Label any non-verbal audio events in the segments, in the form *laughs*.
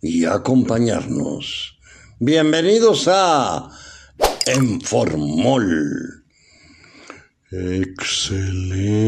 y acompañarnos. Bienvenidos a Enformol. Excelente.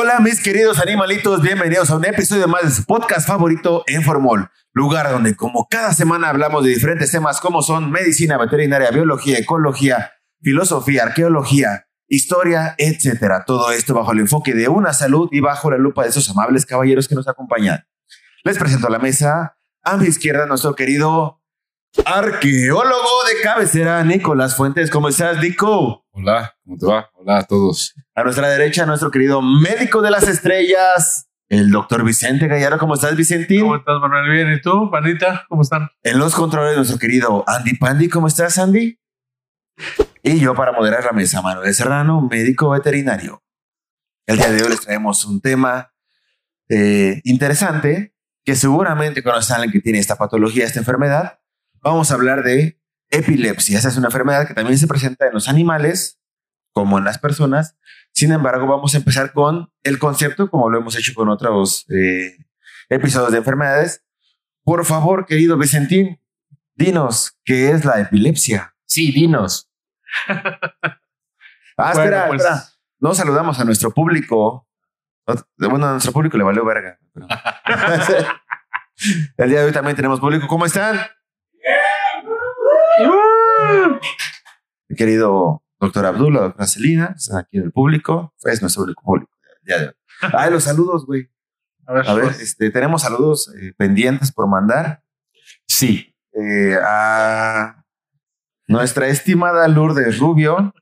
Hola mis queridos animalitos, bienvenidos a un episodio más de su podcast favorito Enformol, lugar donde como cada semana hablamos de diferentes temas como son medicina veterinaria, biología, ecología, filosofía, arqueología, historia, etcétera. Todo esto bajo el enfoque de una salud y bajo la lupa de esos amables caballeros que nos acompañan. Les presento a la mesa a mi izquierda nuestro querido arqueólogo de cabecera, Nicolás Fuentes. ¿Cómo estás, Nico? Hola, ¿cómo te va? Hola a todos. A nuestra derecha, nuestro querido médico de las estrellas, el doctor Vicente Gallardo. ¿Cómo estás, Vicentín? ¿Cómo estás, Manuel? Bien, ¿y tú, Pandita? ¿Cómo están? En los controles, nuestro querido Andy Pandy. ¿Cómo estás, Andy? Y yo para moderar la mesa, Manuel Serrano, médico veterinario. El día de hoy les traemos un tema eh, interesante que seguramente conocen a alguien que tiene esta patología, esta enfermedad. Vamos a hablar de epilepsia. Esa es una enfermedad que también se presenta en los animales como en las personas. Sin embargo, vamos a empezar con el concepto, como lo hemos hecho con otros eh, episodios de enfermedades. Por favor, querido Vicentín, dinos qué es la epilepsia. Sí, dinos. Ah, Bueno, espera, pues- espera. No saludamos a nuestro público. Bueno, a nuestro público le valió verga. pero- *laughs* El día de hoy también tenemos público. ¿Cómo están? Querido doctor Abdullah, doctora Celina, están aquí en el público. Es nuestro público de hoy. Ay, los saludos, güey. A ver, A ver, pues, este, tenemos saludos eh, pendientes por mandar. Sí. Eh, a nuestra estimada Lourdes Rubio,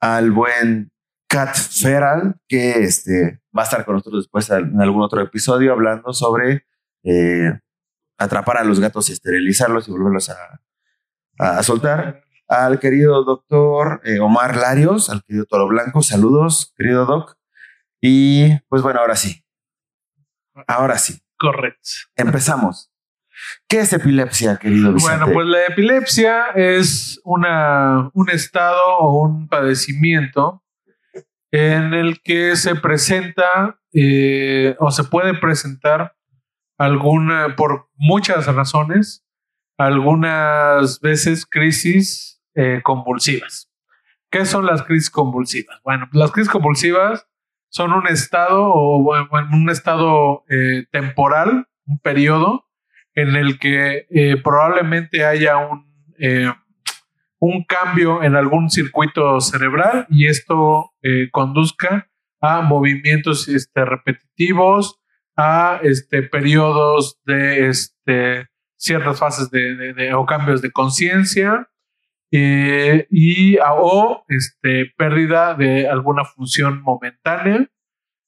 al buen Cat Feral, que este, va a estar con nosotros después en algún otro episodio hablando sobre eh, atrapar a los gatos y esterilizarlos y volverlos a, a soltar. Al querido doctor eh, Omar Larios, al querido Toro Blanco, saludos, querido doc. Y pues bueno, ahora sí. Ahora sí, correcto. empezamos. ¿Qué es epilepsia, querido Vicente? Bueno, pues la epilepsia es una, un estado o un padecimiento en el que se presenta eh, o se puede presentar alguna, por muchas razones, algunas veces crisis eh, convulsivas. ¿Qué son las crisis convulsivas? Bueno, las crisis convulsivas son un estado o un estado eh, temporal, un periodo en el que eh, probablemente haya un, un cambio en algún circuito cerebral y esto conduzca a movimientos este, repetitivos, a este, periodos de este, ciertas fases de- de- o cambios de conciencia eh, y a- o este, pérdida de alguna función momentánea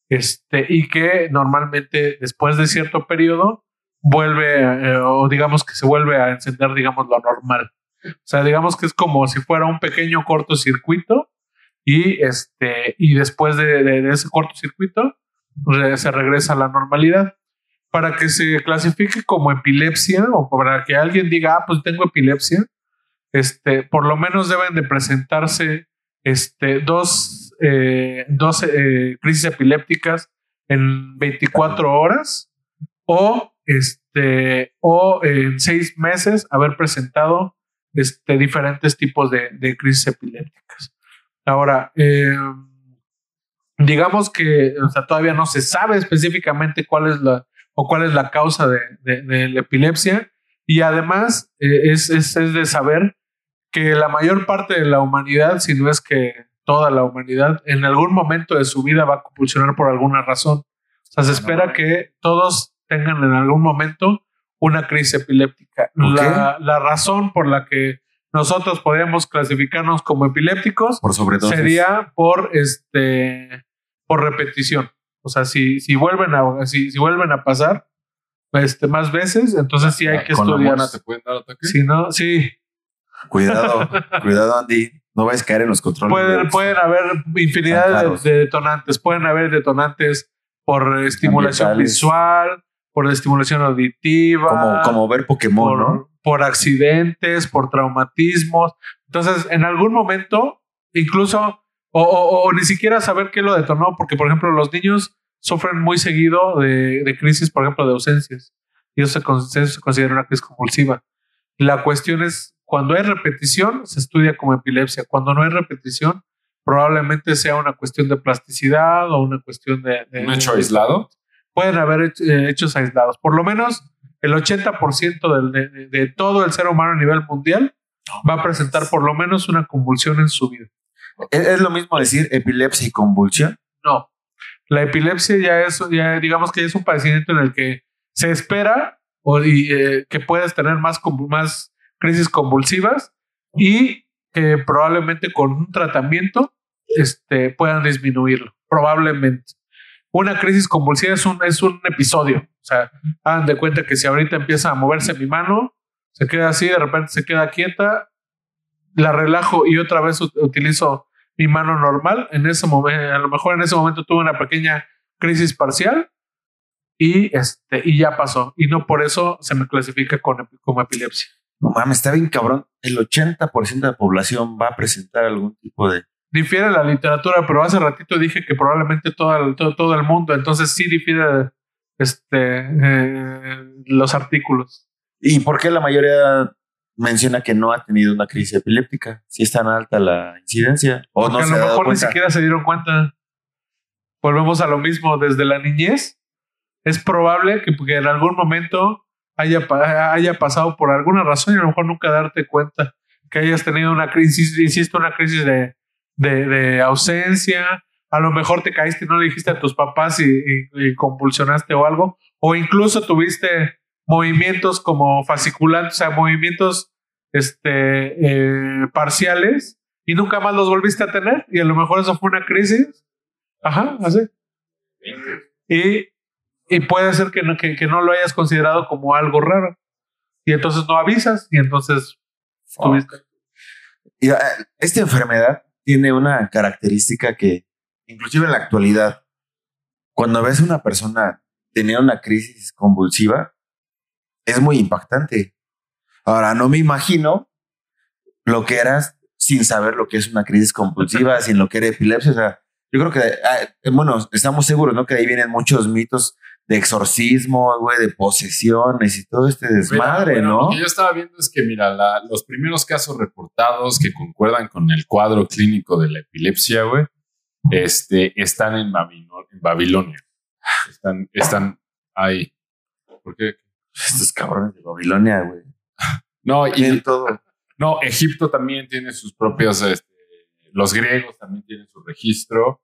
este, y que normalmente después de cierto periodo vuelve eh, o digamos que se vuelve a encender digamos lo normal. O sea digamos que es como si fuera un pequeño cortocircuito y este después de, ese cortocircuito se regresa a la normalidad. Para que se clasifique como epilepsia o para que alguien diga ah pues tengo epilepsia este por lo menos deben de presentarse este dos eh, dos eh, crisis epilépticas en 24 horas o este o en seis meses haber presentado este, diferentes tipos de, de crisis epilépticas. Ahora, eh, digamos que o sea, todavía no se sabe específicamente cuál es la o cuál es la causa de la epilepsia y además eh, es, es, es de saber que la mayor parte de la humanidad, si no es que toda la humanidad, en algún momento de su vida va a compulsionar por alguna razón. O sea, se espera que todos tengan en algún momento una crisis epiléptica. ¿Por La, la razón por la que nosotros podríamos clasificarnos como epilépticos Por sería por este por repetición. O sea, si, si vuelven a si, si vuelven a pasar este, más veces, entonces sí hay que Con estudiar. te pueden dar ataque. Si no, sí, Cuidado, cuidado, Andy. No vayas a caer en los controles. pueden, pueden haber infinidad de, de detonantes. Pueden haber detonantes por estimulación visual, por estimulación auditiva, como, como ver Pokémon, por, ¿no? por accidentes, por traumatismos. Entonces, en algún momento, incluso, o, o- o ni siquiera saber qué lo detonó, porque, por ejemplo, los niños sufren muy seguido de, de crisis, por ejemplo, de ausencias. Y eso se, eso se considera una crisis convulsiva. La cuestión es, cuando hay repetición, se estudia como epilepsia. Cuando no hay repetición, probablemente sea una cuestión de plasticidad o una cuestión de... de- Un hecho aislado. pueden haber eh, hechos aislados. Por lo menos el 80% del- de, todo el ser humano a nivel mundial va a presentar por lo menos una convulsión en su vida. ¿Es, es lo mismo decir epilepsia y convulsión? No, la epilepsia ya es, ya digamos que es un padecimiento en el que se espera o, y, eh, que puedes tener más, más crisis convulsivas y que probablemente con un tratamiento este, puedan disminuirlo, probablemente. Una crisis convulsiva es un, es un episodio. O sea, hagan de cuenta que si ahorita empieza a moverse mi mano, se queda así, de repente se queda quieta, la relajo y otra vez ut- utilizo mi mano normal. En ese momento, a lo mejor en ese momento tuve una pequeña crisis parcial y, este, y ya pasó. Y no por eso se me clasifica con, como epilepsia. No mames, está bien cabrón. El 80% de la población va a presentar algún tipo de. Difiere la literatura, pero hace ratito dije que probablemente todo el, todo, todo el mundo, entonces sí difiere este, eh, los artículos. ¿Y por qué la mayoría menciona que no ha tenido una crisis epiléptica? Si es tan alta la incidencia. O Porque no a se lo mejor ni siquiera se dieron cuenta. Volvemos a lo mismo desde la niñez. Es probable que, que en algún momento haya, haya pasado por alguna razón y a lo mejor nunca darte cuenta que hayas tenido una crisis, insisto, una crisis de, de, de ausencia. A lo mejor te caíste y no le dijiste a tus papás y, y- y convulsionaste o algo. O incluso tuviste movimientos como fasciculantes, o sea, movimientos este, eh, parciales y nunca más los volviste a tener. Y a lo mejor eso fue una crisis. Ajá, así. Y, y puede ser que no, que, que no lo hayas considerado como algo raro. Y entonces no avisas y entonces tuviste. Y, ah, esta enfermedad tiene una característica que, inclusive en la actualidad, cuando ves a una persona tener una crisis convulsiva, es muy impactante. Ahora, no me imagino lo que eras sin saber lo que es una crisis compulsiva, *laughs* sin lo que era epilepsia. O sea, yo creo que, ah, bueno, estamos seguros, ¿no? Que ahí vienen muchos mitos de exorcismo, güey, de posesiones y todo este desmadre, Mira, bueno, ¿no? Lo que yo estaba viendo es que, mira, la- los primeros casos reportados que concuerdan con el cuadro clínico de la epilepsia, güey, este, están en, Babilo- en Babilonia. Están, están ahí. ¿Por qué? Estos cabrones de Babilonia, güey. No, y, todo. no, Egipto también tiene sus propios, este, los griegos también tienen su registro,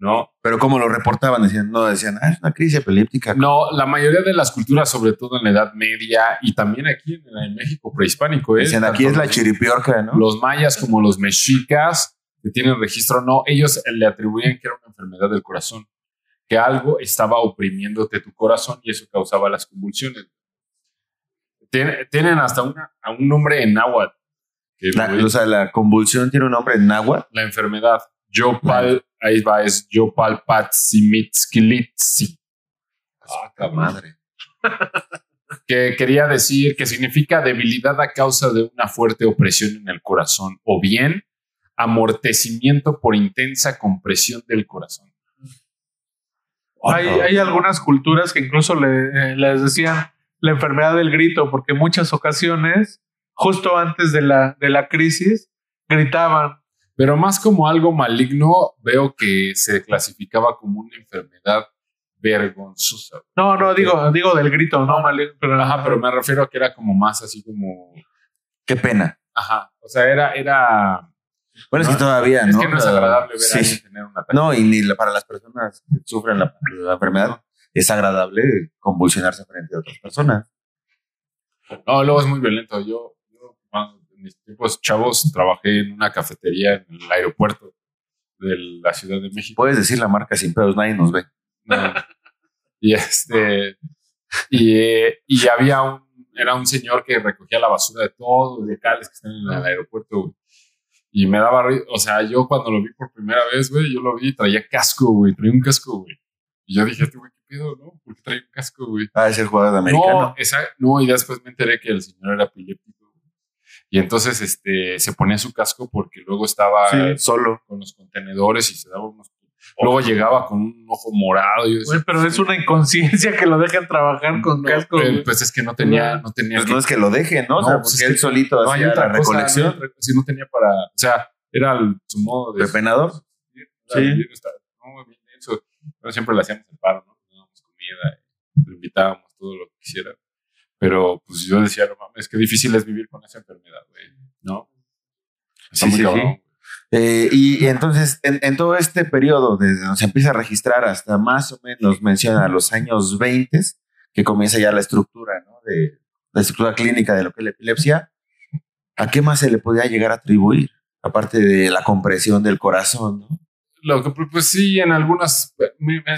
¿no? Pero como lo reportaban, decían, no, decían, ah, es una crisis epiléptica. No, la mayoría de las culturas, sobre todo en la Edad Media y también aquí en, en México prehispánico, ¿eh? decían, aquí es la chiripiorca, ¿no? Los mayas como los mexicas que tienen registro, no, ellos le atribuían que era una enfermedad del corazón, que algo estaba oprimiéndote tu corazón y eso causaba las convulsiones. Tienen, tienen hasta una, a un nombre en náhuatl. La, o sea, la convulsión tiene un nombre en náhuatl. la enfermedad. Yopal, ahí va, es Yopal Patsimitzkilitsi. Ah, Madre. *laughs* que quería decir que significa debilidad a causa de una fuerte opresión en el corazón o bien amortecimiento por intensa compresión del corazón. Hay, hay algunas culturas que incluso le- eh, les decían la enfermedad del grito, porque en muchas ocasiones, justo antes de la, de la crisis, gritaban. Pero más como algo maligno, veo que se clasificaba como una enfermedad vergonzosa. No, no, digo, digo del grito, no, maligno, pero, Ajá, pero me refiero a que era como más así como... Qué pena. Ajá, o sea, era... era Bueno, es No, que todavía, es ¿no? que no es agradable ver Sí. a alguien tener un ataque. No, y ni la- para las personas que sufren la, la enfermedad es agradable convulsionarse frente a otras personas. No, luego es muy violento. Yo, mis tiempos chavos trabajé en una cafetería en el aeropuerto de la Ciudad de México. Puedes decir la marca sin pedos, nadie nos ve. No. Y este, y, eh, y había un, era un señor que recogía la basura de todos los locales que están en el aeropuerto, güey. Y me daba, o sea, yo cuando lo vi por primera vez, güey, yo lo vi y traía casco, güey, traía un casco, güey. Y yo dije, este güey, ¿qué pedo, no? ¿Por qué trae un casco, güey? Ah, es el jugador de americano. No, esa, no, y después me enteré que el señor era epiléptico. Y entonces este, se ponía su casco porque luego estaba Sí, solo. con los contenedores y se daba unos. Luego llegaba con un ojo morado. Y yo decía, pero es una inconsciencia que lo dejan trabajar con no, casco. güey. Pues es que no tenía, no tenía. Pues que- no es que lo deje, ¿no? o sea, pues porque él que solito no hacía otra la cosa, recolección. si no tenía para. O sea, era el, su modo de. ¿Pepenador? Era Sí. Pero siempre le hacíamos el paro, ¿no? Le dábamos comida, le invitábamos todo lo que quisiera. Pero pues yo decía, no mames, qué difícil es vivir con esa enfermedad, güey, ¿no? Está Sí, muy sí, cabrón. sí. Eh, y, y entonces, en, en todo este periodo, desde donde se empieza a registrar hasta más o menos, menciona los años 20, que comienza ya la estructura, ¿no? De la estructura clínica de lo que es la epilepsia, ¿a qué más se le podía llegar a atribuir? Aparte de la compresión del corazón, ¿no? Lo que, pues sí, en algunas,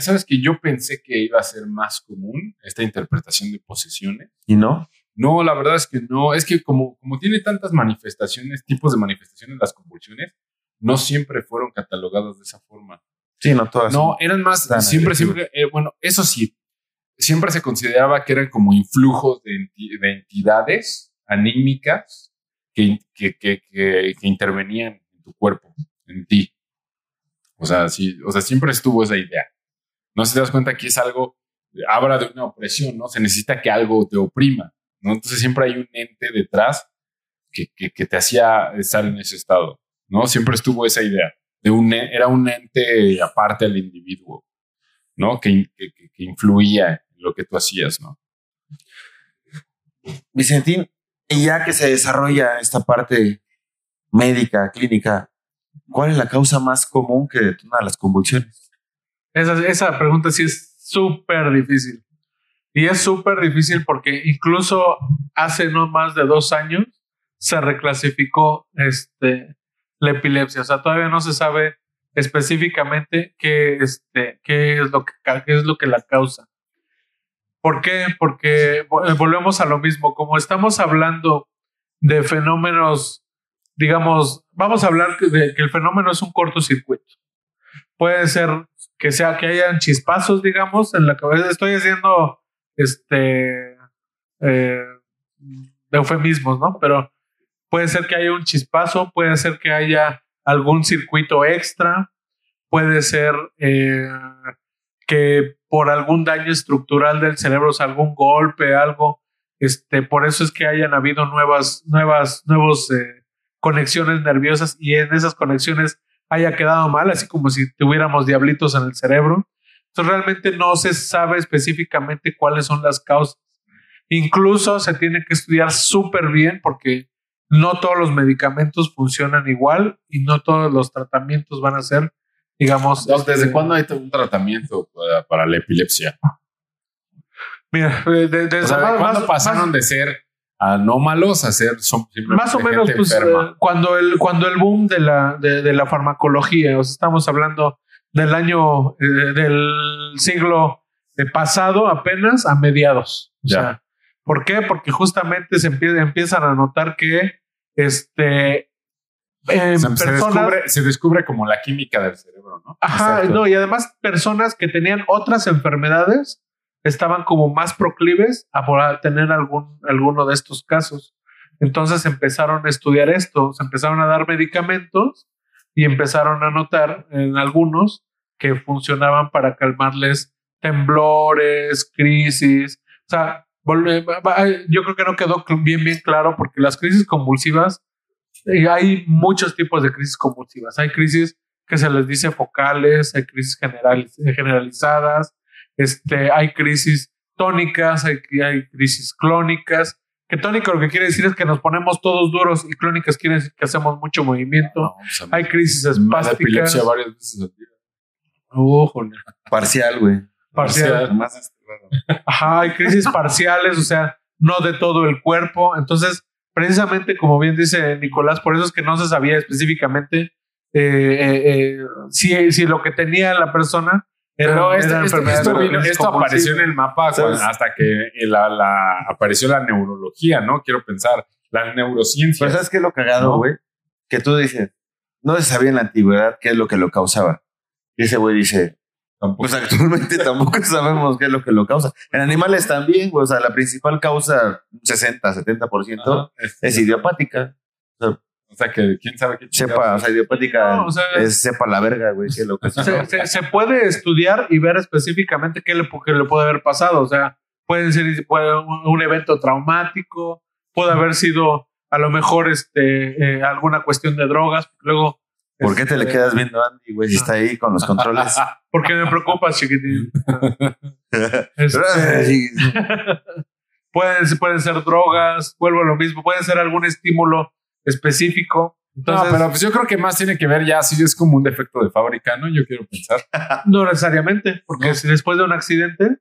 sabes que yo pensé que iba a ser más común esta interpretación de posesiones. ¿Y no? No, la verdad es que no. Es que como, como tiene tantas manifestaciones, tipos de manifestaciones, las convulsiones, no siempre fueron catalogadas de esa forma. Sí, no todas. No, eran más, siempre, siempre, eh, bueno, eso sí, siempre se consideraba que eran como influjos de, enti- de entidades anímicas que, que, que, que, que intervenían en tu cuerpo, en ti. O sea, sí, o sea, siempre estuvo esa idea. No se te das cuenta que es algo, habla de una opresión, ¿no? Se necesita que algo te oprima, ¿no? Entonces siempre hay un ente detrás que, que, te hacía estar en ese estado, ¿no? Siempre estuvo esa idea de un, e- era un ente aparte del individuo, ¿no? Que, que, influía en lo que tú hacías, ¿no? Vicentín, ya que se desarrolla esta parte médica, clínica, ¿cuál es la causa más común que detona las convulsiones? Esa, esa pregunta sí es súper difícil. Y es súper difícil porque incluso hace no más de dos años se reclasificó este, la epilepsia. O sea, todavía no se sabe específicamente qué, este, qué, es lo que, qué es lo que la causa. ¿Por qué? Porque eh, volvemos a lo mismo. Como estamos hablando de fenómenos, digamos, vamos a hablar de que el fenómeno es un cortocircuito. Puede ser que sea que hayan chispazos, digamos, en la cabeza. Estoy haciendo este eh, eufemismos, ¿no? Pero puede ser que haya un chispazo, puede ser que haya algún circuito extra, puede ser eh, que por algún daño estructural del cerebro, o sea, algún golpe, algo, este, por eso es que hayan habido nuevas, nuevas, nuevos eh, conexiones nerviosas y en esas conexiones haya quedado mal, así como si tuviéramos diablitos en el cerebro. Entonces realmente no se sabe específicamente cuáles son las causas. Incluso se tiene que estudiar súper bien porque no todos los medicamentos funcionan igual y no todos los tratamientos van a ser, digamos... ¿Desde este, cuándo hay un tratamiento para, para la epilepsia? Mira, de- de- desde O sea, más- ¿cuándo más- pasaron más- de ser anómalos a ser más o menos pues, enferma? eh, cuando el cuando el boom de la de, de la farmacología o sea, estamos hablando del año eh, del siglo pasado apenas a mediados o Ya. sea ¿por qué? porque justamente se empie- empiezan a notar que este se, se personas descubre, se descubre como la química del cerebro, ¿no? Ajá, Exacto. no, y además personas que tenían otras enfermedades estaban como más proclives a tener algún, alguno de estos casos. Entonces empezaron a estudiar esto, se empezaron a dar medicamentos y empezaron a notar en algunos que funcionaban para calmarles temblores, crisis. O sea, va- yo creo que no quedó bien, bien claro porque las crisis convulsivas, eh, hay muchos tipos de crisis convulsivas. Hay crisis que se les dice focales, hay crisis general- generalizadas, este, hay crisis tónicas, hay, hay crisis clónicas. Que tónica lo que quiere decir es que nos ponemos todos duros y clónicas quiere decir que hacemos mucho movimiento. No, pues, a mí Hay crisis espásticas. epilepsia varias veces al día. Újole. Parcial, güey. Parcial. Raro. Ajá, hay crisis parciales, o sea, no de todo el cuerpo. Entonces, precisamente como bien dice Nicolás, por eso es que no se sabía específicamente eh, eh, eh, si, si lo que tenía la persona era, este- era esto, vino- esto apareció en el mapa cuando- hasta que la, la- apareció la neurología, ¿no? Quiero pensar, la neurociencia. Pero ¿sabes qué es lo cagado, ¿No? güey? Que tú dices, no se sabía en la antigüedad qué es lo que lo causaba. Y ese güey dice, Tampoco. pues actualmente *laughs* tampoco sabemos qué es lo que lo causa. En animales también, güey. O sea, la principal causa, un 60, 70%, Ajá, este, es idiopática. O sea, que quién sabe qué Sepa, o sea, idiopática No, o sea- es sepa la verga, güey, que lo que Se, se- se puede estudiar y ver específicamente qué le, qué le puede haber pasado. O sea, puede ser puede- un, un evento traumático, puede haber sido a lo mejor este, eh, alguna cuestión de drogas. Luego, ¿Por qué te le este, quedas viendo a Andy, güey, si está ahí con los controles? *laughs* Porque me preocupas, chiquitín. *laughs* Este, *laughs* pueden, pueden ser drogas, vuelvo a lo mismo, puede ser algún estímulo específico. Entonces, no, pero pues yo creo que más tiene que ver ya si es como un defecto de fábrica, ¿no? Yo quiero pensar. *laughs* no necesariamente, porque No. si después de un accidente,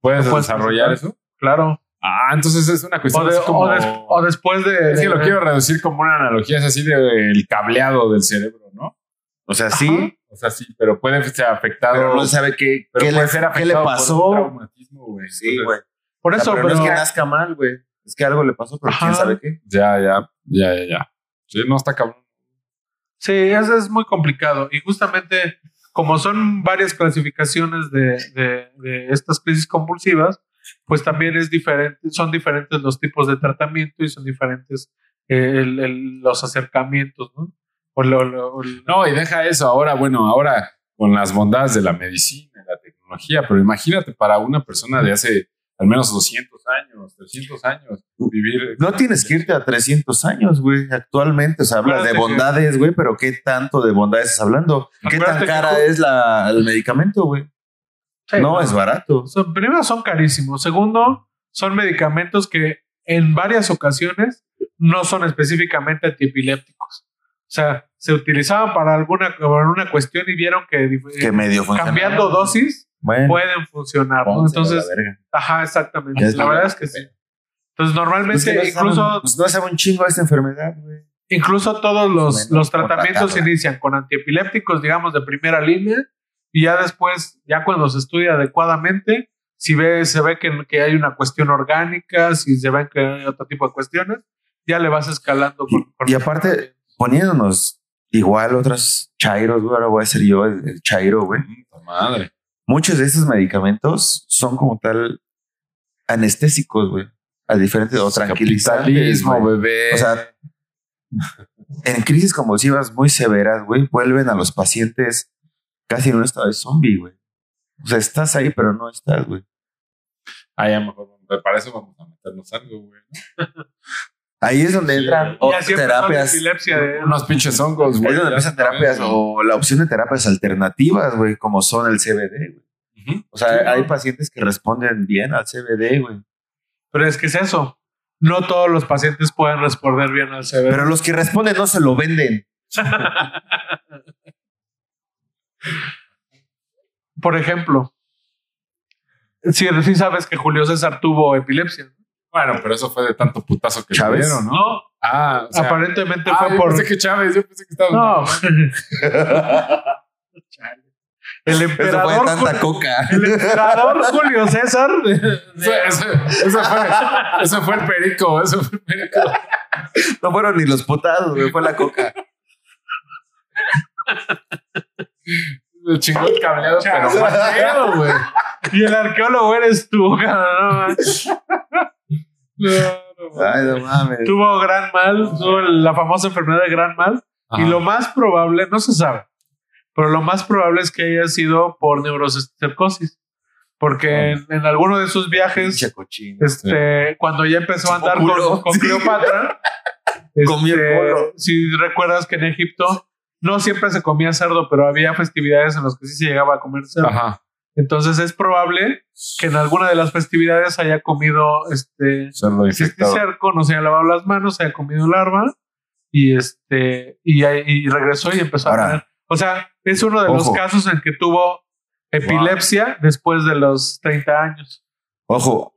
¿Puedes ¿Lo puedes desarrollar presentar? eso? claro. Ah, entonces es una O, cuestión de- como... o des- o después de. es que de- lo quiero reducir como una analogía, es así del cableado del cerebro, ¿no? O sea, sí, Ajá. O sea, sí, pero puede ser afectado. pero no sabe qué, pero qué, puede le, ser qué le afectado por un pasó. traumatismo, güey. Sí, güey. Por O sea, eso, pero pero. no es que nazca mal, güey. Es que algo le pasó, pero quién sabe qué. Ya, ya, ya, ya, ya. Sí, no está cabrón. Sí, eso es muy complicado. Y justamente, como son varias clasificaciones de, de- de estas crisis convulsivas, pues también es diferente, son diferentes los tipos de tratamiento y son diferentes eh, el- el- los acercamientos, ¿no? O lo- lo- el- No, y deja eso ahora, bueno, ahora con las bondades de la medicina y la tecnología, pero imagínate para una persona de hace al menos 200 años, 300 años, vivir. No tienes que irte a 300 años, güey, actualmente. O sea, hablas de que- bondades, güey, pero ¿qué tanto de bondades estás hablando? ¿Qué tan que cara ju- es la, el medicamento, güey? Sí, no, es barato. Son- primero, son carísimos. Segundo, son medicamentos que en varias ocasiones no son específicamente antiepilépticos. O sea, se utilizaban para alguna, para una cuestión y vieron que, Que medio cambiando dosis Bueno, pueden funcionar. ¿no? Entonces, ajá, exactamente. La la verdad es que sí. Entonces, normalmente, Pues no incluso, saben- pues no sabe un chingo esta enfermedad, güey. incluso todos los, los tratamientos tratarla. inician con antiepilépticos, digamos, de primera línea, y ya después, ya cuando se estudia adecuadamente, si ve, se ve que, que hay una cuestión orgánica, si se ven que hay otro tipo de cuestiones, ya le vas escalando. con- con- y aparte- Poniéndonos igual otros chairos, güey, ahora voy a ser yo el, el chairo, güey. Madre. Muchos de estos medicamentos son como tal anestésicos, güey. A diferentes o tranquilizantes. Bebé. O sea, en crisis convulsivas muy severas, güey, vuelven a los pacientes casi en un estado de zombie, güey. O sea, estás ahí, pero no estás, güey. Ah, ya mejor, para eso vamos a meternos algo, güey. Ahí es donde entran terapias. de- Unos pinches hongos, Ahí güey. es donde empiezan terapias o la opción de terapias alternativas, güey, como son el CBD, güey. O sea, Sí, hay ¿no? pacientes que responden bien al CBD, güey. Pero es que es eso. No todos los pacientes pueden responder bien al CBD. Pero los que responden no se lo venden. *laughs* Por ejemplo, si sí sabes que Julio César tuvo epilepsia. ¿no? Bueno, pero eso fue de tanto putazo que Chávez. ¿no? Ah, o sea, Aparentemente ah, fue yo por. pensé que Chávez, yo pensé que estaba. No. *laughs* El Eso fue emperador. tanta Julio- coca. el emperador Julio César. de- *laughs* de- Eso, eso- eso fue, eso fue el perico, eso fue el perico. No fueron ni los putados, güey, fue la coca. Me chingó el cableado, pero mal pedo, güey. y el arqueólogo eres tú, no manches. No, no mames. Ay, no mames. Tuvo gran mal, tuvo la famosa enfermedad de gran mal. Y lo más probable, no se sabe, pero lo más probable es que haya sido por neurocercosis. Porque en, en alguno de sus viajes, este, cuando ya empezó a andar con, con. Cleopatra, *laughs* este, si recuerdas que en Egipto no siempre se comía cerdo, pero había festividades en las que sí se llegaba a comer cerdo. Ajá. Entonces es probable que en alguna de las festividades haya comido este cerco, no se haya lavado las manos, se haya comido larva y este y, y regresó y empezó Ahora. a tener. O sea, es uno de los Ojo. casos en que tuvo epilepsia después de los 30 años. Ojo,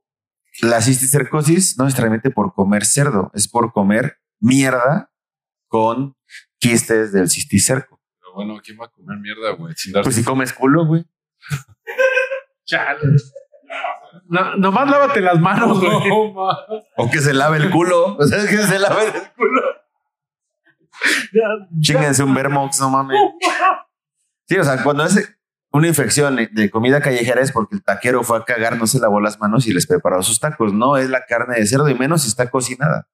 La cisticercosis no es necesariamente por comer cerdo, es por comer mierda con quistes del cisticerco. Pero bueno, ¿quién va a comer mierda, güey? Pues si comes culo, güey. Chale. No, nomás lávate las manos, güey. O que se lave el culo. O sea, que se lave el culo. Chinguense un Vermox, no mames. Sí, o sea, cuando es una infección de comida callejera es porque el taquero fue a cagar, no se lavó las manos y les preparó sus tacos. No es la carne de cerdo y menos si está cocinada.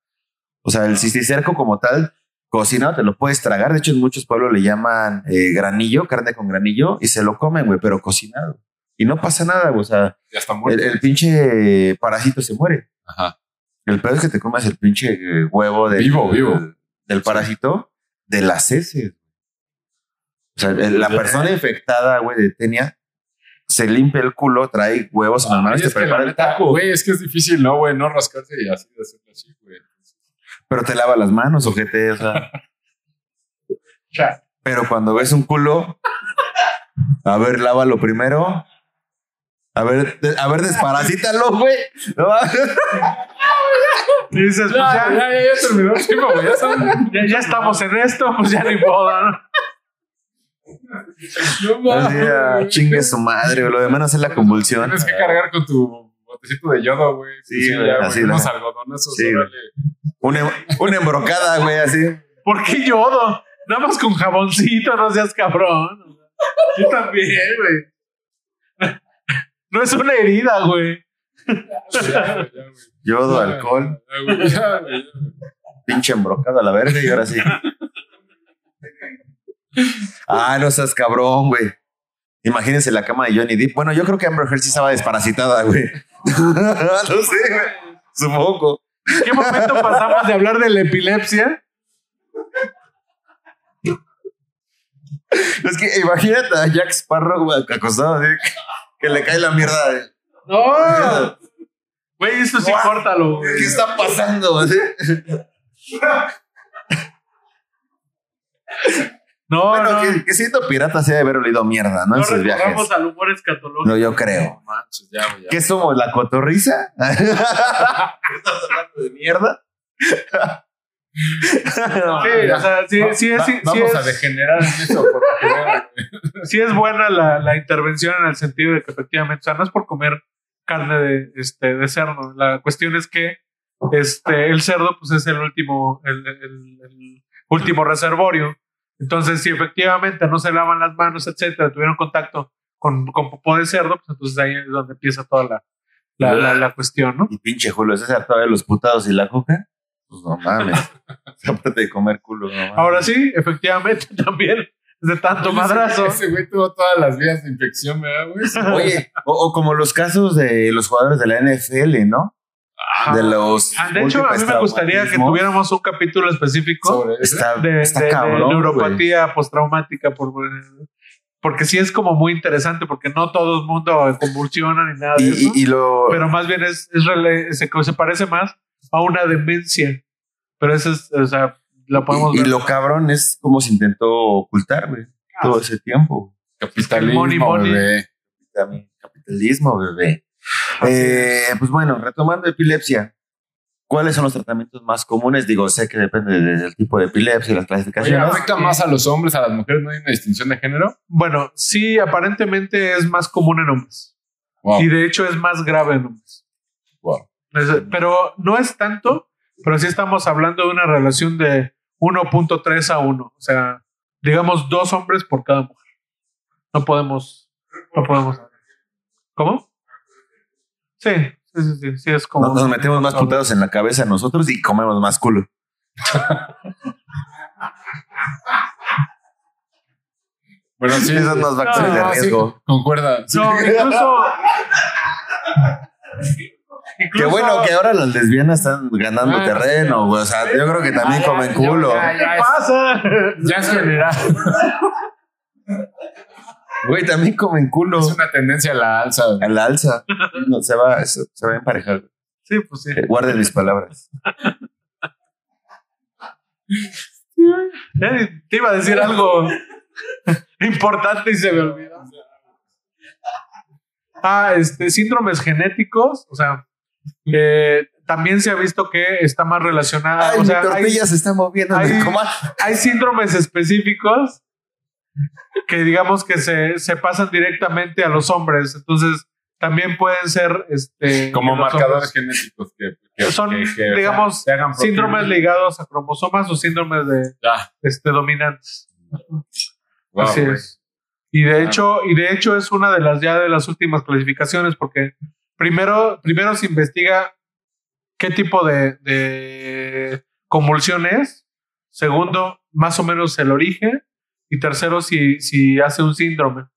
O sea, el cisticerco como tal, cocinado, te lo puedes tragar. De hecho, en muchos pueblos le llaman eh, granillo, carne con granillo, y se lo comen, güey, pero cocinado. Y no pasa nada, güey. O sea, Ya está el, muerto. el pinche parásito se muere. Ajá. El peor es que te comas el pinche eh, huevo del, Vivo, vivo. del parásito de las heces. O sea, la persona infectada, güey, de tenia, se limpia el culo, trae huevos en las manos y Ay, te prepara el taco. güey, es que es difícil, ¿no, güey? No rascarse y así de hacerlo así, güey. Pero te lava las manos, ojete, o sea. *laughs* Pero cuando ves un culo, a ver, lávalo primero. A ver, de- a ver, desparasítalo, güey. No, Y dices, pues Ya, ya, ya, ya, ya terminó el tema, güey. Ya ya, ya estamos en esto, pues ya ni modo, ¿no? Mames, ah, güey. chingue su madre, güey. Lo de menos es la convulsión. Tienes que cargar con tu botecito de yodo, güey. Sí, güey, ya, así güey. la- Unos algodonazos, Sí, güey. Una, em- una embrocada, güey, así. ¿Por qué yodo? Nada más con jaboncito, no seas cabrón. Yo también, güey. No es una herida, güey. Ya, güey, ya, güey. Yodo, Ya, alcohol, güey, güey, güey. pinche embrocada la verga y ahora sí. Ah, no seas cabrón, güey. Imagínense la cama de Johnny Depp. Bueno, yo creo que Amber Heard sí estaba desparasitada, güey. *laughs* no sé, güey. Supongo. ¿En qué momento pasamos de hablar de la epilepsia? Es que imagínate a Jack Sparrow acostado así, que le cae la mierda. de, No. Güey, eso sí, Guau. córtalo, güey. ¿Qué está pasando? Así. *laughs* No, Bueno, no. que, que siendo pirata se debe haber olido mierda, ¿no? No en sus viajes. recurramos al humor escatológico. No, yo creo. No manches, ya, ya. ¿Qué somos? ¿La cotorriza? *laughs* ¿Estás hablando de mierda? Sí, o sea, sí, Va- sí es, va- sí, sí vamos es- a degenerar en eso. Porque, *laughs* sí es buena la, la intervención en el sentido de que efectivamente, o sea, no es por comer carne de, este, de cerdo. La cuestión es que este, el cerdo pues es el último, el, el- el último reservorio. Entonces, si efectivamente no se lavan las manos, etcétera, tuvieron contacto con, con popó de cerdo, pues entonces ahí es donde empieza toda la, la, la, la cuestión, ¿no? Y pinche Julio César todavía los putados y la coca. Pues no mames. *laughs* *laughs* Aparte de comer culo. no mames. Ahora sí, efectivamente *laughs* también es de tanto madrazo. Ese güey tuvo todas las vías de infección, ¿verdad, güey? Oye, o, o como los casos de los jugadores de la NFL, ¿no? De los. Ah, de hecho, a mí me gustaría que tuviéramos un capítulo específico. Está, de, está de- de cabrón. güey. neuropatía postraumática por porque sí es como muy interesante porque no todo el mundo convulsiona ni nada de Y, eso, y- y lo. pero más bien es, es rele- se, se parece más a una demencia pero eso es o sea la podemos y, y ver. lo cabrón es cómo se intentó ocultar, güey. Todo ese tiempo. Capitalismo, Money, money. bebé. También Capitalismo, bebé. Eh, pues bueno, retomando epilepsia. ¿Cuáles son los tratamientos más comunes? Digo, sé que depende del tipo de epilepsia y las Oye, clasificaciones. ¿afecta más a los hombres, a las mujeres? ¿No hay una distinción de género? bueno sí aparentemente es más común en hombres Wow. y de hecho es más grave en hombres wow. Es- pero no es tanto, pero sí estamos hablando de una relación de 1.3 a 1. O sea, digamos dos hombres por cada mujer. No podemos, no podemos. ¿Cómo? Sí, sí, sí, sí, sí, es como. Nos, nos metemos más putados en la cabeza nosotros y comemos más culo. *laughs* Bueno, sí. Esos son los factores No, de Ah, sí, riesgo. concuerda. Sí. No, incluso. *laughs* Qué bueno que ahora las lesbianas están ganando Ah, terreno, güey. O sea, yo creo que también Ah, comen ya, culo. ya, ¿Qué ya, pasa? Ya es general. *laughs* Güey, también comen culo. Es una tendencia a la alza. güey. Al alza. No, se va, eso- se va a emparejar. Sí, pues sí. Eh, Guarden mis palabras. Eh, Te iba a decir algo importante y se me olvidó. Ah, este, síndromes genéticos, o sea, Eh, también se ha visto que está más relacionada. Ay, o sea, mi tortilla hay, se está moviendo hay síndromes específicos que digamos que se, se pasan directamente a los hombres. Entonces, también pueden ser este, Como marcadores genéticos que, que- Son, que- que, o sea, digamos, hagan síndromes ligados a cromosomas o síndromes de Ah, este, dominantes. wow, Así es. Y de hecho, y de hecho es una de las ya de las últimas clasificaciones, porque primero, primero se investiga qué tipo de, de convulsión es. Segundo, más o menos el origen. Y tercero, si, si hace un síndrome.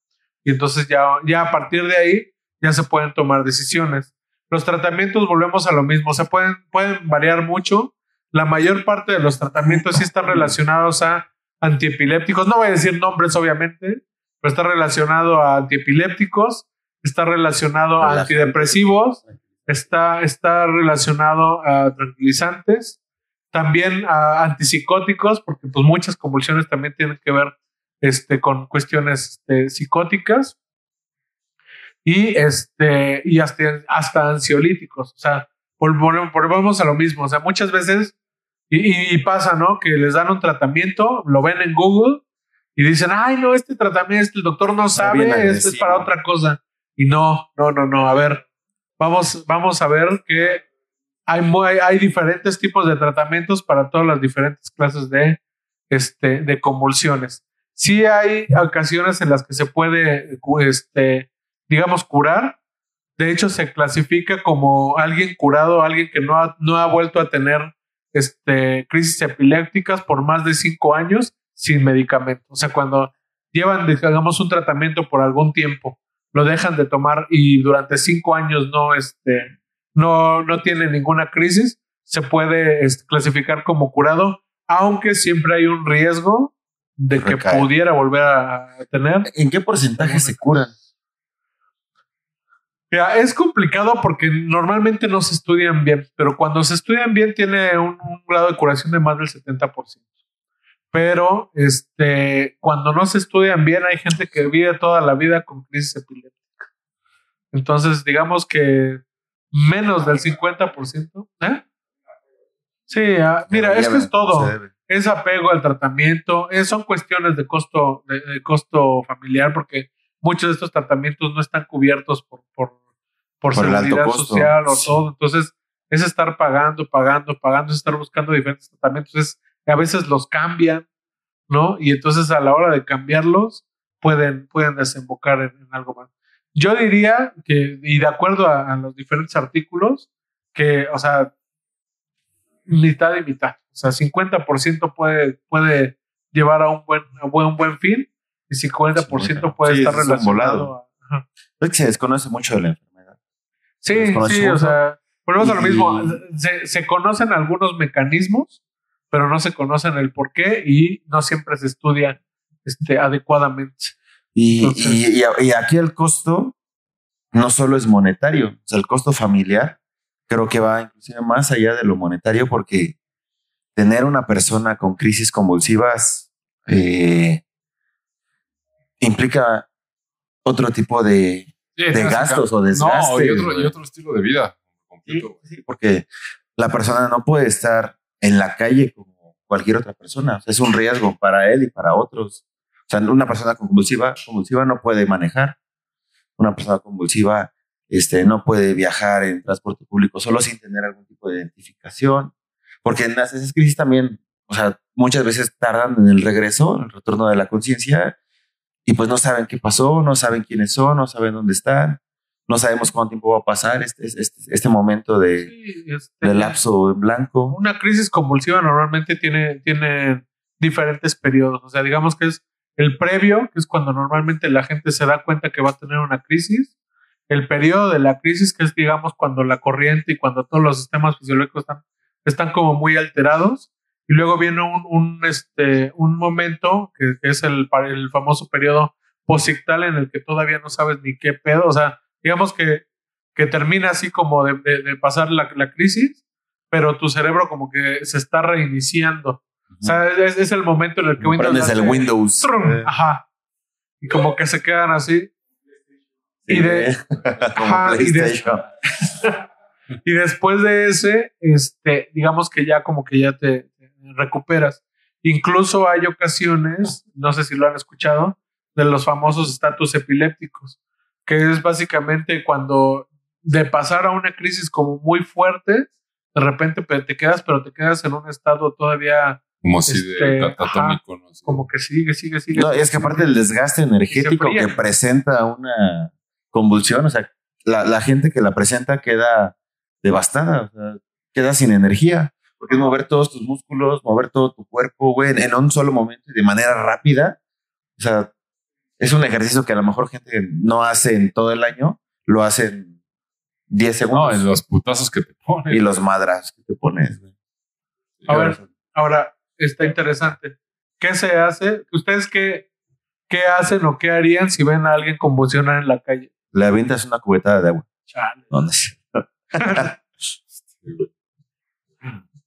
Y entonces ya, ya a partir de ahí ya se pueden tomar decisiones. Los tratamientos volvemos a lo mismo, o sea, pueden, pueden variar mucho. La mayor parte de los tratamientos sí están relacionados a antiepilépticos. No voy a decir nombres, obviamente, pero está relacionado a antiepilépticos, está relacionado a Relajante. antidepresivos, está, está relacionado a tranquilizantes, también a antipsicóticos, porque pues muchas convulsiones también tienen que ver este, con cuestiones este, psicóticas y, este, y hasta, hasta ansiolíticos. O sea, vol- volvemos, volvemos a lo mismo. O sea, muchas veces, y, y- pasa, ¿no? Que les dan un tratamiento, lo ven en Google y dicen, ay, no, este tratamiento, el doctor no sabe, este es para otra cosa. Y no, no, no, no. A ver, vamos, vamos a ver que hay, mu- hay, hay diferentes tipos de tratamientos para todas las diferentes clases de, este, de convulsiones. Sí hay ocasiones en las que se puede, este, digamos, curar. De hecho, se clasifica como alguien curado, alguien que no ha, no ha vuelto a tener este, crisis epilépticas por más de cinco años sin medicamento. O sea, cuando llevan, digamos, un tratamiento por algún tiempo, lo dejan de tomar y durante cinco años no, este, no, no tiene ninguna crisis, se puede este, clasificar como curado, aunque siempre hay un riesgo de que Recae. pudiera volver a tener. ¿En qué porcentaje se curan? Mira, es complicado porque normalmente no se estudian bien, pero cuando se estudian bien tiene un, un grado de curación de más del 70%. Pero este, cuando no se estudian bien, hay gente que vive toda la vida con crisis epiléptica. Entonces, digamos que menos del 50%. ¿eh? Sí, ah, mira, Ya es todo se debe. Es apego al tratamiento, es- son cuestiones de costo, de, de costo familiar, porque muchos de estos tratamientos no están cubiertos por, por, por, Por seguridad social o Sí. todo. Entonces, es estar pagando, pagando, pagando, es estar buscando diferentes tratamientos. Es, a veces los cambian, ¿no? Y entonces a la hora de cambiarlos, pueden, pueden desembocar en, en algo más. Yo diría que, y de acuerdo a, a los diferentes artículos, que, o sea, mitad y mitad. O sea, 50% puede, puede llevar a un buen, a buen, buen fin y 50% puede Sí, estar es relacionado. a-. Es que se desconoce mucho de la enfermedad. Sí, sí, o mucho. sea, volvemos a lo Y- mismo. Se, se conocen algunos mecanismos, pero no se conocen el por qué y no siempre se estudia este, adecuadamente. Y, Entonces- y- y- y aquí el costo no solo es monetario, o sea, el costo familiar creo que va inclusive más allá de lo monetario porque tener una persona con crisis convulsivas eh, implica otro tipo de, Sí, gastos o desgastes. No, y otro, y otro estilo de vida. completo. Sí, porque la persona no puede estar en la calle como cualquier otra persona. O sea, es un riesgo para él y para otros. O sea, una persona convulsiva, convulsiva no puede manejar. Una persona convulsiva este, no puede viajar en transporte público solo sin tener algún tipo de identificación. Porque en las esas crisis también, o sea, muchas veces tardan en el regreso, en el retorno de la conciencia, y pues no saben qué pasó, no saben quiénes son, no saben dónde están, no sabemos cuánto tiempo va a pasar este, este, este momento de, Sí, este, de lapso en blanco. una crisis convulsiva normalmente tiene, tiene diferentes periodos. O sea, digamos que es el previo, que es cuando normalmente la gente se da cuenta que va a tener una crisis. El periodo de la crisis, que es, digamos, cuando la corriente y cuando todos los sistemas fisiológicos están, están como muy alterados. Y luego viene un, un, este, un momento que, que es el, el famoso periodo posictal en el que todavía no sabes ni qué pedo. O sea, digamos que, que termina así como de, de- de pasar la, la crisis, pero tu cerebro como que se está reiniciando. O sea, es, es el momento en el que Windows Prendes el hace Windows. trum, Eh, Ajá. Y como que se quedan así. Y de, *laughs* como ajá, y de- PlayStation. *laughs* Y después de ese, este, digamos que ya como que ya te, te recuperas. Incluso hay ocasiones, no sé si lo han escuchado, de los famosos estatus epilépticos, que es básicamente cuando de pasar a una crisis como muy fuerte, de repente pe- te quedas, pero te quedas en un estado todavía Como si Este, de catatónico, ¿no? Sí. como que sigue, sigue, sigue. No, es que aparte el desgaste energético que presenta una convulsión, o sea, la, la gente que la presenta queda devastada, o sea, queda sin energía, porque es mover todos tus músculos, mover todo tu cuerpo, güey, en, en un solo momento y de manera rápida. O sea, es un ejercicio que a lo mejor gente no hace en todo el año, lo hace en 10 No, segundos. en los putazos que te ponen. y los madras que te pones. güey. A ver, ahora está interesante. ¿Qué se hace? ¿Ustedes qué, qué hacen o qué harían si ven a alguien convulsionar en la calle? Le avientas una cubetada de agua. Chale. No, no es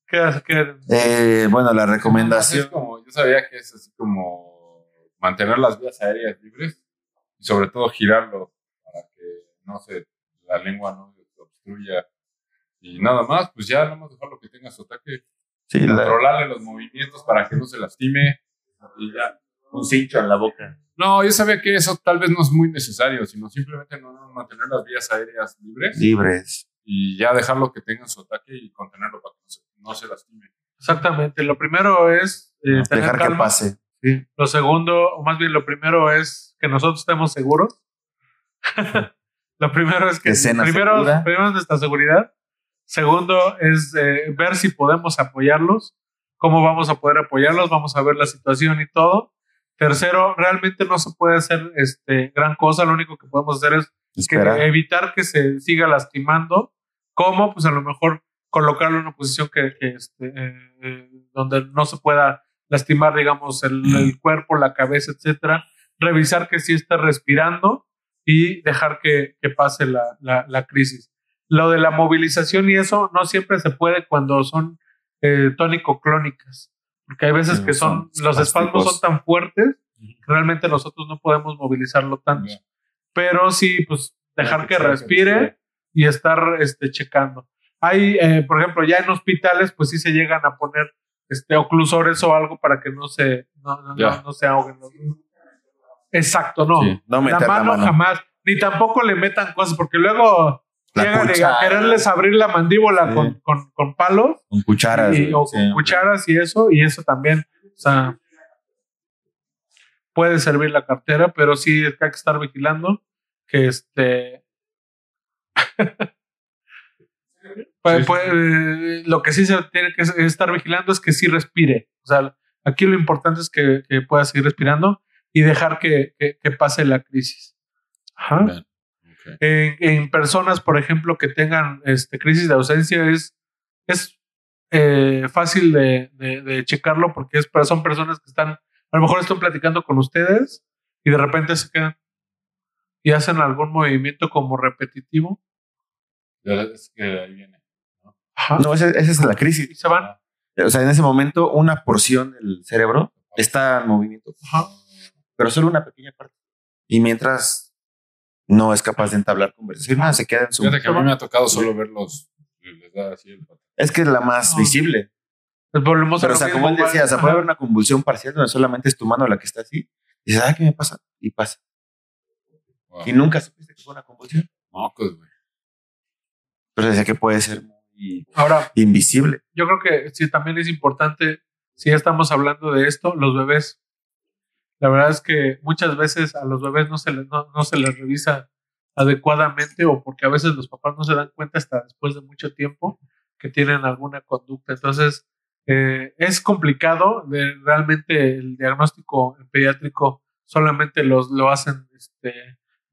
¿Qué Eh, bueno, la Es recomendación. como, yo sabía que es así como mantener las vías aéreas libres y sobre todo girarlo para que no se, la lengua no se obstruya y nada más, pues ya nada más dejarlo que tenga su ataque, Sí, la- controlarle los movimientos para que no se lastime y ya. un cincho en la boca. No, yo sabía que eso tal vez no es muy necesario, sino simplemente no mantener las vías aéreas libres Libres. Y ya dejarlo que tenga su ataque y contenerlo para que no se, no se lastime. Exactamente. Lo primero es eh, tener Dejar que pase. Sí. Lo segundo, o más bien lo primero es que nosotros estemos seguros. *laughs* lo primero es que Escena primero, segura. primero es nuestra seguridad. Segundo es eh, ver si podemos apoyarlos, cómo vamos a poder apoyarlos, vamos a ver la situación y todo. Tercero, realmente no se puede hacer este, gran cosa, lo único que podemos hacer es que evitar que se siga lastimando. ¿Cómo? Pues a lo mejor colocarlo en una posición que, que, este, eh, donde no se pueda lastimar, digamos, el, el cuerpo, la cabeza, etcétera. Revisar que sí esté respirando y dejar que, que pase la, la, la crisis. Lo de la movilización y eso no siempre se puede cuando son eh, tónico-clónicas, porque hay veces Sí, que son, son los espasmos son tan fuertes que realmente nosotros no podemos movilizarlo tanto Ya. pero sí, pues dejar que que respire y estar este, checando. Hay, eh, por ejemplo, ya en hospitales, pues sí se llegan a poner este, oclusores o algo para que no se, no, no, no, no se ahoguen. Exacto, no. Sí, no la, mano la mano. jamás. Ni tampoco le metan cosas, porque luego La llegan a quererles abrir la mandíbula Sí. con, con, con palos Con cucharas. y- o Sí, con cucharas y eso, y eso también, o sea, puede servir la cartera, pero sí hay que estar vigilando que este *laughs* Pues- pues, eh, lo que sí se tiene que estar vigilando es que sí respire. O sea, aquí lo importante es que, que pueda seguir respirando y dejar que, que- que pase la crisis. Ajá. Bien. En, en personas, por ejemplo, que tengan este, crisis de ausencia, es, es eh, fácil de, de- de checarlo porque es, son personas que están, a lo mejor están platicando con ustedes y de repente se quedan y hacen algún movimiento como repetitivo. Es que ahí viene. Ajá. No, esa, esa es la crisis. se van. O sea, en ese momento, una porción del cerebro está en movimiento, Ajá. pero solo una pequeña parte. Y mientras no es capaz de entablar conversación, se queda en su. Fíjate que a mí me ha tocado solo verlos. Les da así el patrón. Es que es la más No. visible. Pues volvemos Pero, a o lo sea, como él decía, o sea, puede haber una convulsión parcial donde solamente es tu mano la que está así. Y dices, ah, ¿qué me pasa? Y pasa. Wow. Y nunca supiste que fue una convulsión. Mocos, güey. Pero decía que puede ser muy Ahora, invisible. yo creo que sí también es importante, si ya estamos hablando de esto, los bebés. La verdad es que muchas veces a los bebés no se les, no, no se les revisa adecuadamente o porque a veces los papás no se dan cuenta hasta después de mucho tiempo que tienen alguna conducta. Entonces, eh, es complicado. de- realmente el diagnóstico pediátrico solamente los, lo hacen este,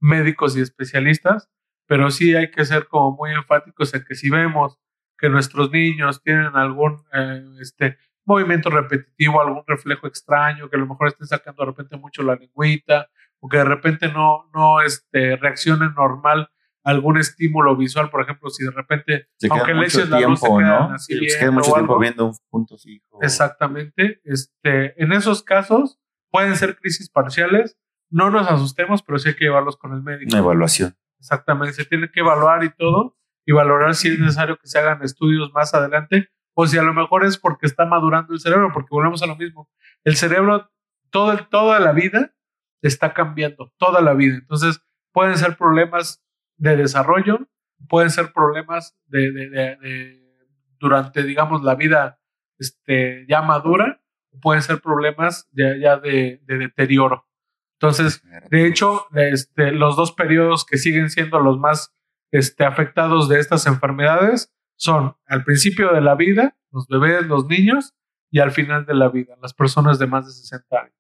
médicos y especialistas, pero sí hay que ser como muy enfáticos en que si vemos que nuestros niños tienen algún eh, este, movimiento repetitivo, algún reflejo extraño, que a lo mejor estén sacando de repente mucho la lengüita, o que de repente no, no este, reaccionen normal a algún estímulo visual, por ejemplo, si de repente, Se aunque le eches la luz, se quedan ¿no? así Sí, se queda mucho tiempo algo. viendo un punto fijo. Exactamente. Este, en esos casos pueden ser crisis parciales. No nos asustemos, pero sí hay que llevarlos con el médico. Una evaluación. Exactamente. Se tiene que evaluar y todo. y valorar si es necesario que se hagan estudios más adelante o si a lo mejor es porque está madurando el cerebro, porque volvemos a lo mismo. El cerebro todo, toda la vida está cambiando, toda la vida. Entonces, pueden ser problemas de desarrollo, pueden ser problemas de, durante, digamos, la vida este, ya madura, pueden ser problemas ya, ya de, deterioro. Entonces, de hecho, este, los dos periodos que siguen siendo los más este, afectados de estas enfermedades son al principio de la vida, los bebés, los niños, y al final de la vida, las personas de más de 60 años.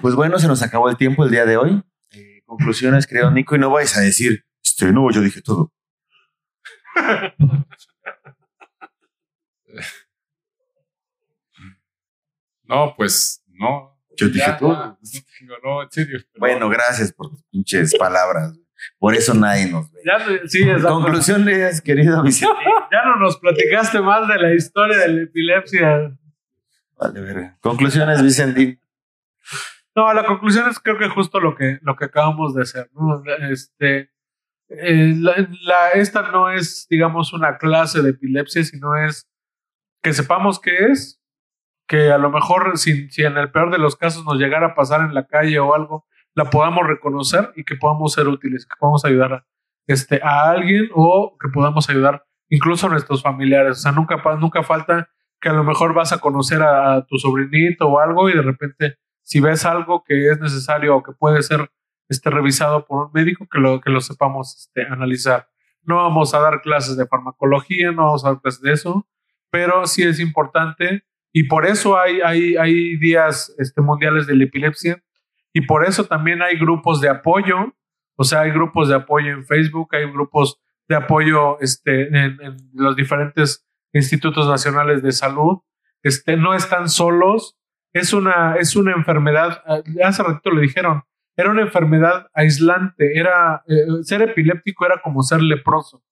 Pues bueno, se nos acabó el tiempo el día de hoy. Eh, conclusiones, creo, Nico, y no vais a decir, este, no, yo dije todo. *laughs* no, pues no. Yo dije todo. no, en serio. Bueno, gracias por tus pinches palabras. Por eso nadie nos ve. Ya, sí, Conclusiones, querido Vicente. ya no nos platicaste más de la historia de la epilepsia. Vale, ver. Conclusiones, Vicentín. No, la conclusión es creo que justo lo que, lo que acabamos de hacer. ¿no? Este, eh, la, esta no es, digamos, una clase de epilepsia, sino es que sepamos qué es, que a lo mejor si, en el peor de los casos nos llegara a pasar en la calle o algo, la podamos reconocer y que podamos ser útiles, que podamos ayudar a, este, a alguien o que podamos ayudar incluso a nuestros familiares. O sea, nunca, nunca falta que a lo mejor vas a conocer a tu sobrinito o algo y de repente si ves algo que es necesario o que puede ser este, revisado por un médico, que lo, que lo sepamos este, analizar. No vamos a dar clases de farmacología, no vamos a dar clases de eso, pero sí es importante y por eso hay, hay, hay días este, mundiales de la epilepsia y por eso también hay grupos de apoyo, o sea, hay grupos de apoyo en Facebook, hay grupos de apoyo este, en, en los diferentes institutos nacionales de salud. Este, no están solos, es una, es una enfermedad, ah, hace ratito le dijeron, era una enfermedad aislante, era, eh, ser epiléptico era como ser leproso.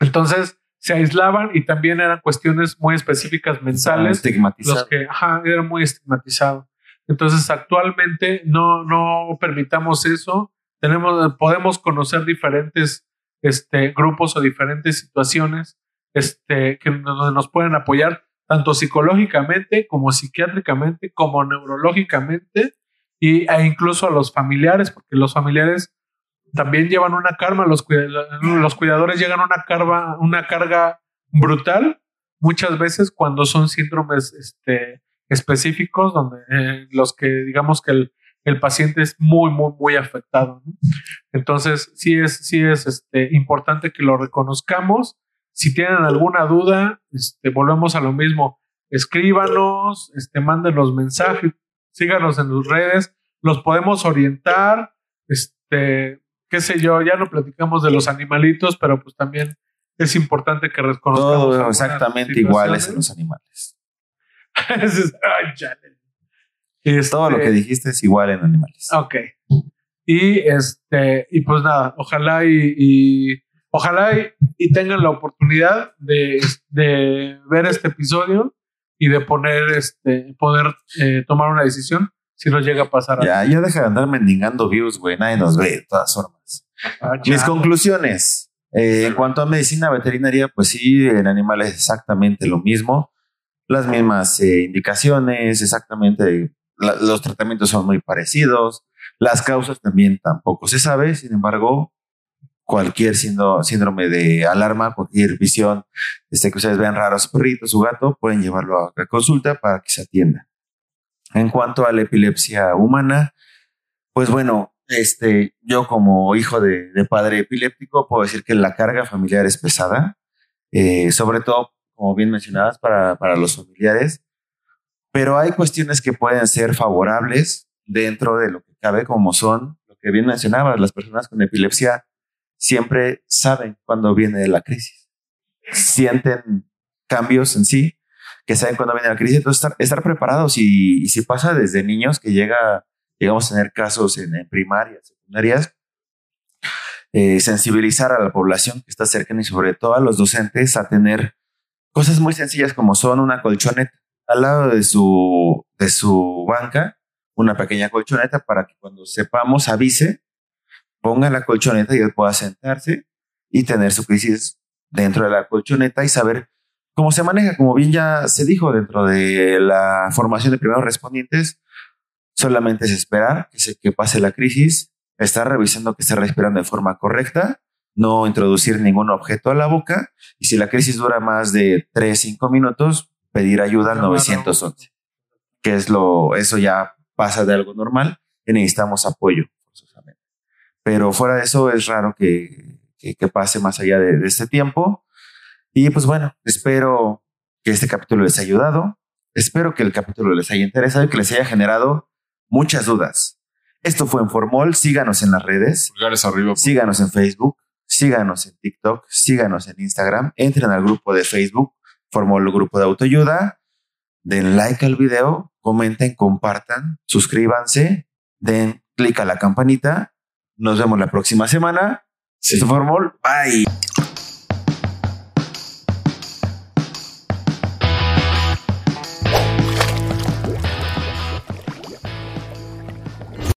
Entonces se aislaban y también eran cuestiones muy específicas mensales. Estigmatizados. que, ajá, eran muy estigmatizados. Entonces actualmente no, no permitamos eso. Tenemos, podemos conocer diferentes este, grupos o diferentes situaciones este, que nos pueden apoyar tanto psicológicamente como psiquiátricamente, como neurológicamente, y, e incluso a los familiares, porque los familiares también llevan una carga, los, los cuidadores llegan una carga, una carga brutal muchas veces cuando son síndromes este, específicos, donde eh, los que digamos que el, el, paciente es muy, muy, muy afectado. Entonces, sí es, sí es este, importante que lo reconozcamos si tienen alguna duda, este, volvemos a lo mismo. Escríbanos, este, manden mensajes, síganos en sus redes, los podemos orientar, este, qué sé yo, ya no platicamos de los animalitos, pero pues también es importante que reconozcamos. Todo exactamente iguales en los animales. *laughs* Todo lo que este dijiste es igual en animales. Ok. Y este, y pues nada, ojalá y Ojalá y, tengan la oportunidad de, ver este episodio y de poner, este, poder eh, tomar una decisión si nos llega a pasar. Ya, ya deja de andar mendigando views, güey. Nadie nos ve de todas formas. Ah, Mis conclusiones. Eh, en cuanto a medicina veterinaria, pues sí, en animales exactamente lo mismo. Las mismas eh, indicaciones, exactamente. los tratamientos son muy parecidos. Las causas también tampoco se sabe. Sin embargo, cualquier síndrome de alarma, cualquier visión, este, que ustedes vean raro a su perrito, su gato, pueden llevarlo a consulta para que se atienda. En cuanto a la epilepsia humana, pues bueno, este, yo como hijo de, padre epiléptico puedo decir que la carga familiar es pesada, eh, sobre todo, como bien mencionadas, para, para los familiares, pero hay cuestiones que pueden ser favorables dentro de lo que cabe, como son, lo que bien mencionabas, las personas con epilepsia siempre saben cuando viene la crisis. Sienten cambios en sí, que saben cuando viene la crisis. Entonces, estar, preparados y, si pasa desde niños que llega, llegamos a tener casos en, primarias, secundarias, eh, sensibilizar a la población que está cercana y sobre todo a los docentes a tener cosas muy sencillas como son una colchoneta al lado de su, de su banca, una pequeña colchoneta para que cuando sepamos avise ponga la colchoneta y él pueda sentarse y tener su crisis dentro de la colchoneta y saber cómo se maneja. Como bien ya se dijo dentro de la formación de primeros respondientes, solamente es esperar que, se, que pase la crisis, estar revisando que esté respirando de forma correcta, no introducir ningún objeto a la boca y si la crisis dura más de 3, 5 minutos, pedir ayuda al 911, que es lo, eso ya pasa de algo normal y necesitamos apoyo. Pero fuera de eso es raro que, que, pase más allá de, de este tiempo. Y pues bueno, espero que este capítulo les haya ayudado. Espero que el capítulo les haya interesado y que les haya generado muchas dudas. Esto fue en Formol. Síganos en las redes. arriba. Síganos en Facebook. Síganos en TikTok. Síganos en Instagram. Entren al grupo de Facebook. Formol Grupo de Autoayuda. Den like al video. Comenten, compartan. Suscríbanse. Den clic a la campanita. Nos vemos la próxima semana. Esto fue Formol. Bye.